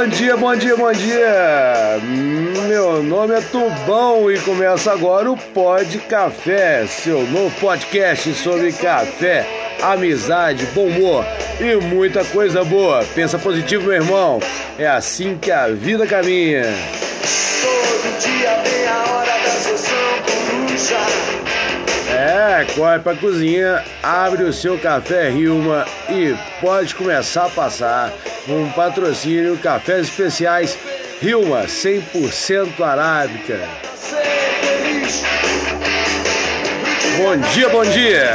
Bom dia, bom dia, bom dia! Meu nome é Tubão e começa agora o Pod Café, seu novo podcast sobre café, amizade, bom humor e muita coisa boa. Pensa positivo, meu irmão. É assim que a vida caminha. Todo dia É, corre pra cozinha, abre o seu café Rilma e pode começar a passar um patrocínio Cafés Especiais Rilma 100% arábica. Bom dia, bom dia!